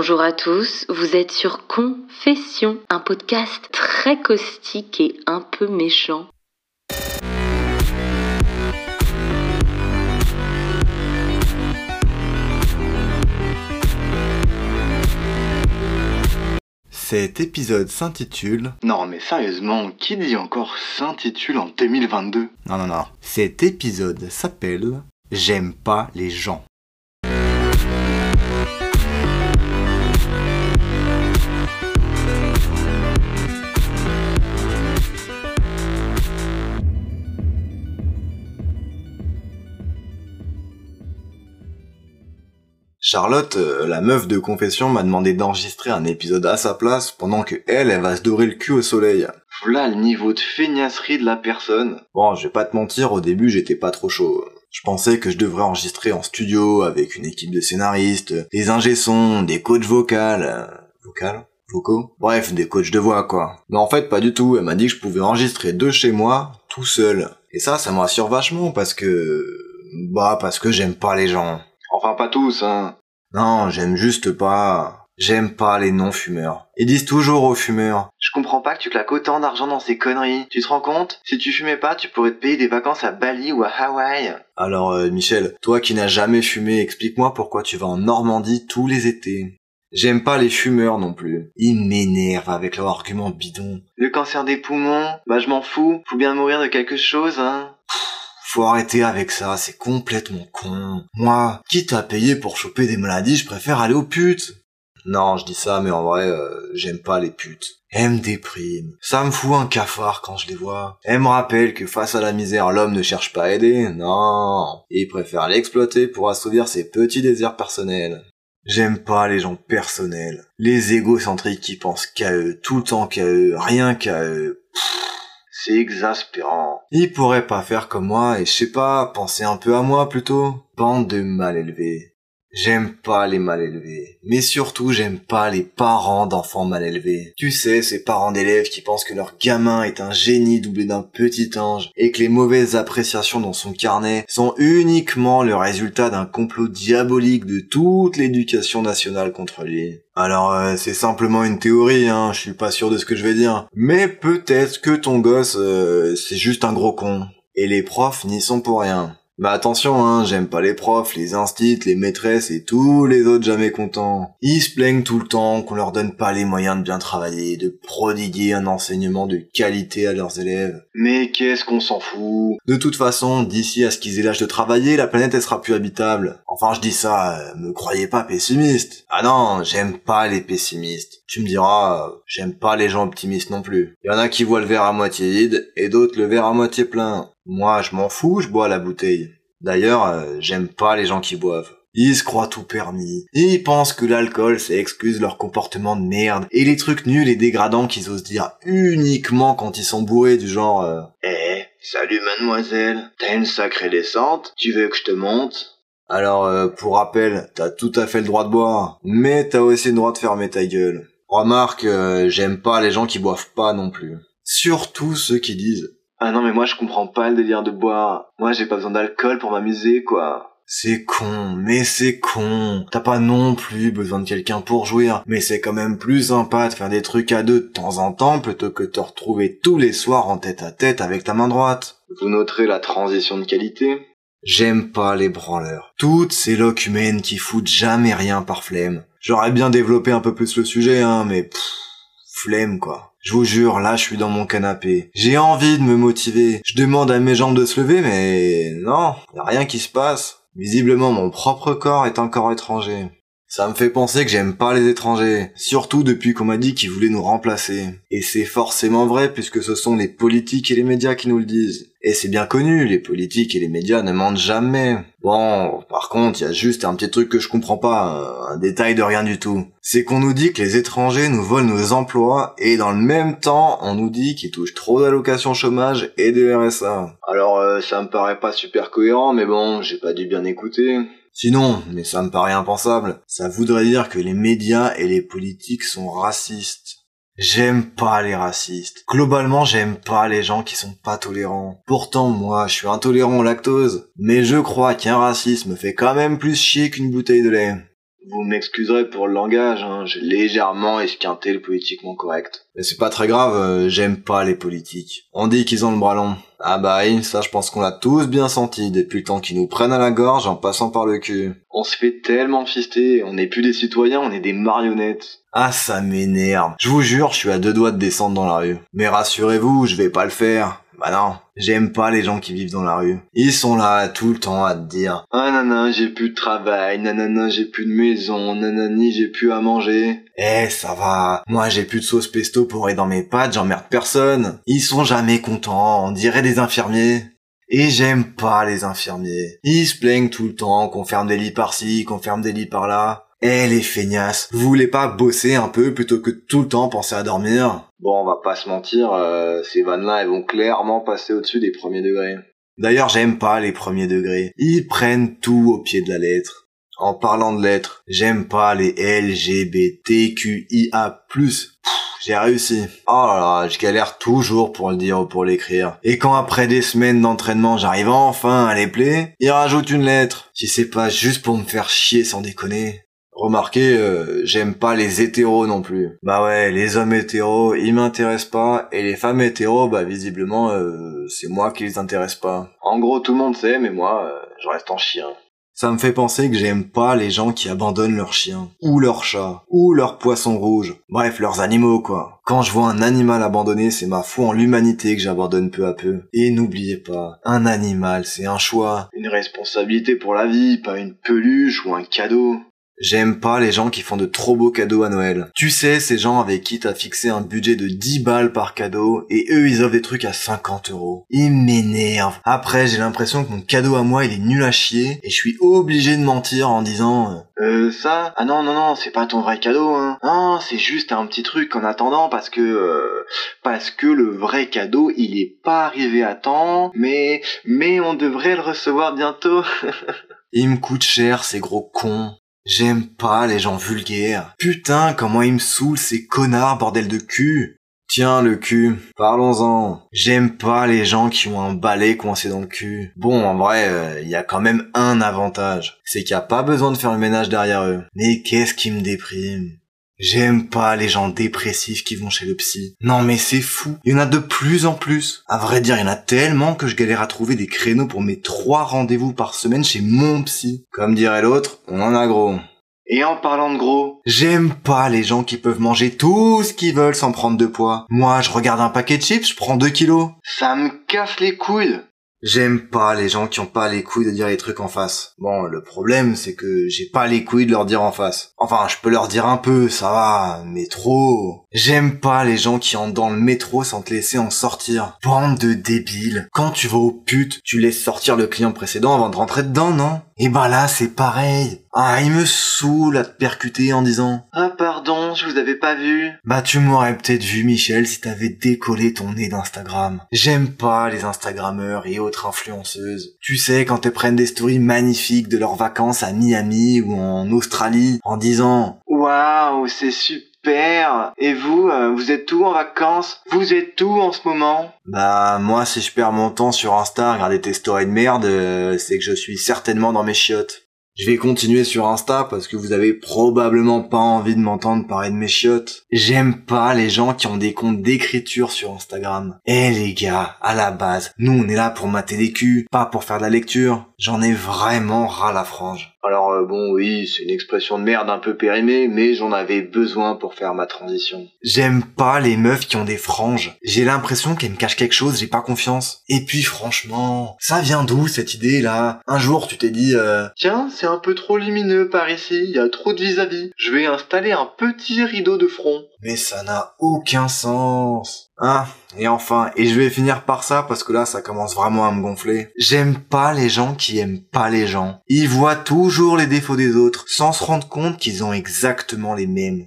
Bonjour à tous, vous êtes sur Confession, un podcast très caustique et un peu méchant. Cet épisode s'intitule... Non mais sérieusement, qui dit encore s'intitule en 2022 Non, non, non. Cet épisode s'appelle J'aime pas les gens. Charlotte, euh, la meuf de confession, m'a demandé d'enregistrer un épisode à sa place pendant que elle, elle va se dorer le cul au soleil. Voilà le niveau de feignasserie de la personne. Bon, je vais pas te mentir, au début j'étais pas trop chaud. Je pensais que je devrais enregistrer en studio avec une équipe de scénaristes, des ingé-sons, des coachs vocales... Vocales? Vocaux? Bref, des coachs de voix quoi. Mais en fait pas du tout, elle m'a dit que je pouvais enregistrer de chez moi, tout seul. Et ça, ça me rassure vachement parce que... Bah parce que j'aime pas les gens. Enfin pas tous, hein. Non, j'aime juste pas. J'aime pas les non-fumeurs. Ils disent toujours aux fumeurs. Je comprends pas que tu claques autant d'argent dans ces conneries. Tu te rends compte? Si tu fumais pas, tu pourrais te payer des vacances à Bali ou à Hawaï. Alors, euh, Michel, toi qui n'as jamais fumé, explique-moi pourquoi tu vas en Normandie tous les étés. J'aime pas les fumeurs non plus. Ils m'énervent avec leurs arguments bidons. Le cancer des poumons? Bah je m'en fous. Faut bien mourir de quelque chose, hein. Faut arrêter avec ça, c'est complètement con. Moi, quitte à payer pour choper des maladies, je préfère aller aux putes. Non, je dis ça, mais en vrai, euh, j'aime pas les putes. Elles me dépriment. Ça me fout un cafard quand je les vois. Elles me rappellent que face à la misère, l'homme ne cherche pas à aider. Non. Il préfère l'exploiter pour assouvir ses petits désirs personnels. J'aime pas les gens personnels. Les égocentriques qui pensent qu'à eux, tout le temps qu'à eux, rien qu'à eux. Exaspérant. Ils pourraient pas faire comme moi et je sais pas, penser un peu à moi plutôt. Bande de mal élevés. J'aime pas les mal élevés. Mais surtout, j'aime pas les parents d'enfants mal élevés. Tu sais, ces parents d'élèves qui pensent que leur gamin est un génie doublé d'un petit ange et que les mauvaises appréciations dans son carnet sont uniquement le résultat d'un complot diabolique de toute l'éducation nationale contre lui. Alors, euh, c'est simplement une théorie, hein, je suis pas sûr de ce que je vais dire. Mais peut-être que ton gosse, euh, c'est juste un gros con. Et les profs n'y sont pour rien. Bah attention, hein, j'aime pas les profs, les instits, les maîtresses et tous les autres jamais contents. Ils se plaignent tout le temps qu'on leur donne pas les moyens de bien travailler, de prodiguer un enseignement de qualité à leurs élèves. Mais qu'est-ce qu'on s'en fout? De toute façon, d'ici à ce qu'ils aient l'âge de travailler, la planète elle sera plus habitable. Enfin, je dis ça, euh, me croyez pas pessimiste. Ah non, j'aime pas les pessimistes. Tu me diras, euh, j'aime pas les gens optimistes non plus. Il y en a qui voient le verre à moitié vide et d'autres le verre à moitié plein. Moi, je m'en fous, je bois la bouteille. D'ailleurs, euh, j'aime pas les gens qui boivent. Ils se croient tout permis. Ils pensent que l'alcool, ça excuse leur comportement de merde. Et les trucs nuls et dégradants qu'ils osent dire uniquement quand ils sont bourrés du genre euh, Eh, salut mademoiselle. T'as une sacrée descente Tu veux que je te monte? Alors, euh, pour rappel, t'as tout à fait le droit de boire. Mais t'as aussi le droit de fermer ta gueule. Remarque, euh, j'aime pas les gens qui boivent pas non plus. Surtout ceux qui disent Ah non mais moi je comprends pas le délire de boire. Moi j'ai pas besoin d'alcool pour m'amuser quoi. C'est con, mais c'est con. T'as pas non plus besoin de quelqu'un pour jouir, mais c'est quand même plus sympa de faire des trucs à deux de temps en temps plutôt que de te retrouver tous les soirs en tête à tête avec ta main droite. Vous noterez la transition de qualité J'aime pas les branleurs. Toutes ces loques humaines qui foutent jamais rien par flemme. J'aurais bien développé un peu plus le sujet, hein, mais pff, flemme quoi. Je vous jure, là je suis dans mon canapé. J'ai envie de me motiver. Je demande à mes jambes de se lever, mais non, y a rien qui se passe. Visiblement mon propre corps est encore étranger. Ça me fait penser que j'aime pas les étrangers, surtout depuis qu'on m'a dit qu'ils voulaient nous remplacer. Et c'est forcément vrai puisque ce sont les politiques et les médias qui nous le disent. Et c'est bien connu, les politiques et les médias ne mentent jamais. Bon, par contre, il y a juste un petit truc que je comprends pas, un détail de rien du tout. C'est qu'on nous dit que les étrangers nous volent nos emplois et dans le même temps, on nous dit qu'ils touchent trop d'allocations chômage et de RSA. Alors euh, ça me paraît pas super cohérent, mais bon, j'ai pas dû bien écouter. Sinon, mais ça me paraît impensable, ça voudrait dire que les médias et les politiques sont racistes. J'aime pas les racistes. Globalement, j'aime pas les gens qui sont pas tolérants. Pourtant, moi, je suis intolérant au lactose. Mais je crois qu'un racisme fait quand même plus chier qu'une bouteille de lait. Vous m'excuserez pour le langage, hein, j'ai légèrement esquinté le politiquement correct. Mais c'est pas très grave, euh, j'aime pas les politiques. On dit qu'ils ont le bras long. Ah bah oui, ça je pense qu'on l'a tous bien senti depuis le temps qu'ils nous prennent à la gorge en passant par le cul. On se fait tellement fister, on n'est plus des citoyens, on est des marionnettes. Ah ça m'énerve. Je vous jure, je suis à deux doigts de descendre dans la rue. Mais rassurez-vous, je vais pas le faire. Bah non, j'aime pas les gens qui vivent dans la rue. Ils sont là tout le temps à te dire Ah nanana, j'ai plus de travail, nanana, j'ai plus de maison, nanani, j'ai plus à manger. Eh, ça va. Moi, j'ai plus de sauce pesto pour dans mes pâtes, j'emmerde personne. Ils sont jamais contents, on dirait des infirmiers. Et j'aime pas les infirmiers. Ils se plaignent tout le temps qu'on ferme des lits par-ci, qu'on ferme des lits par-là. Eh les feignasses, vous voulez pas bosser un peu plutôt que tout le temps penser à dormir? Bon, on va pas se mentir, euh, ces vannes-là, elles vont clairement passer au-dessus des premiers degrés. D'ailleurs, j'aime pas les premiers degrés. Ils prennent tout au pied de la lettre. En parlant de lettres, j'aime pas les LGBTQIA+. J'ai réussi. Oh là là, je galère toujours pour le dire ou pour l'écrire. Et quand après des semaines d'entraînement, j'arrive enfin à les plaire, ils rajoutent une lettre. Si c'est pas juste pour me faire chier sans déconner. Remarquez, euh, j'aime pas les hétéros non plus. Bah ouais, les hommes hétéros, ils m'intéressent pas, et les femmes hétéros, bah visiblement, euh, c'est moi qui les intéresse pas. En gros, tout le monde sait, mais moi, euh, je reste en chien. Ça me fait penser que j'aime pas les gens qui abandonnent leurs chiens, ou leurs chats, ou leurs poissons rouges. Bref, leurs animaux, quoi. Quand je vois un animal abandonné, c'est ma foi en l'humanité que j'abandonne peu à peu. Et n'oubliez pas, un animal, c'est un choix. Une responsabilité pour la vie, pas une peluche ou un cadeau. J'aime pas les gens qui font de trop beaux cadeaux à Noël. Tu sais, ces gens avec qui t'as fixé un budget de 10 balles par cadeau et eux ils offrent des trucs à 50 euros. Ils m'énervent. Après, j'ai l'impression que mon cadeau à moi il est nul à chier et je suis obligé de mentir en disant euh, euh ça? Ah non non non, c'est pas ton vrai cadeau hein. Non, c'est juste un petit truc en attendant parce que euh, parce que le vrai cadeau, il est pas arrivé à temps, mais mais on devrait le recevoir bientôt. Il me coûte cher ces gros cons. J'aime pas les gens vulgaires. Putain, comment ils me saoulent ces connards, bordel de cul. Tiens, le cul, parlons-en. J'aime pas les gens qui ont un balai coincé dans le cul. Bon, en vrai, il euh, y a quand même un avantage. C'est qu'il y a pas besoin de faire le ménage derrière eux. Mais qu'est-ce qui me déprime J'aime pas les gens dépressifs qui vont chez le psy. Non mais c'est fou. Il y en a de plus en plus. À vrai dire, il y en a tellement que je galère à trouver des créneaux pour mes trois rendez-vous par semaine chez mon psy. Comme dirait l'autre, on en a gros. Et en parlant de gros, j'aime pas les gens qui peuvent manger tout ce qu'ils veulent sans prendre de poids. Moi, je regarde un paquet de chips, je prends 2 kilos. Ça me casse les couilles. J'aime pas les gens qui ont pas les couilles de dire les trucs en face. Bon, le problème, c'est que j'ai pas les couilles de leur dire en face. Enfin, je peux leur dire un peu, ça va, mais. J'aime pas les gens qui entrent dans le métro sans te laisser en sortir. Bande de débiles. Quand tu vas au pute, tu laisses sortir le client précédent avant de rentrer dedans, non? Et bah là, c'est pareil. Ah, il me saoule à te percuter en disant Ah pardon, je vous avais pas vu. Bah tu m'aurais peut-être vu Michel si t'avais décollé ton nez d'Instagram. J'aime pas les Instagrammeurs et autres influenceuses. Tu sais quand elles prennent des stories magnifiques de leurs vacances à Miami ou en Australie en disant Waouh, c'est super. Et vous, euh, vous êtes où en vacances? Vous êtes où en ce moment? Bah moi si je perds mon temps sur Insta à regarder tes stories de merde, euh, c'est que je suis certainement dans mes chiottes. Je vais continuer sur Insta parce que vous avez probablement pas envie de m'entendre parler de mes chiottes. J'aime pas les gens qui ont des comptes d'écriture sur Instagram. Eh les gars, à la base, nous on est là pour mater des culs, pas pour faire de la lecture. J'en ai vraiment ras la frange. Alors euh, bon oui, c'est une expression de merde un peu périmée, mais j'en avais besoin pour faire ma transition. J'aime pas les meufs qui ont des franges. J'ai l'impression qu'elles me cachent quelque chose, j'ai pas confiance. Et puis franchement, ça vient d'où cette idée là Un jour tu t'es dit euh... Tiens, c'est un peu trop lumineux par ici, il y a trop de vis-à-vis. Je vais installer un petit rideau de front. Mais ça n'a aucun sens. Ah, et enfin, et je vais finir par ça parce que là ça commence vraiment à me gonfler. J'aime pas les gens qui aiment pas les gens. Ils voient toujours les défauts des autres sans se rendre compte qu'ils ont exactement les mêmes.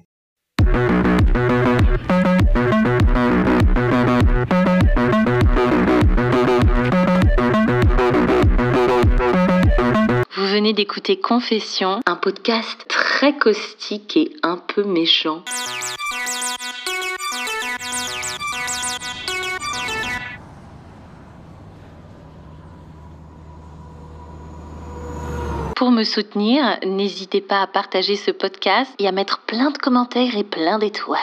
Vous venez d'écouter Confession, un podcast très caustique et un peu méchant. Pour me soutenir, n'hésitez pas à partager ce podcast et à mettre plein de commentaires et plein d'étoiles.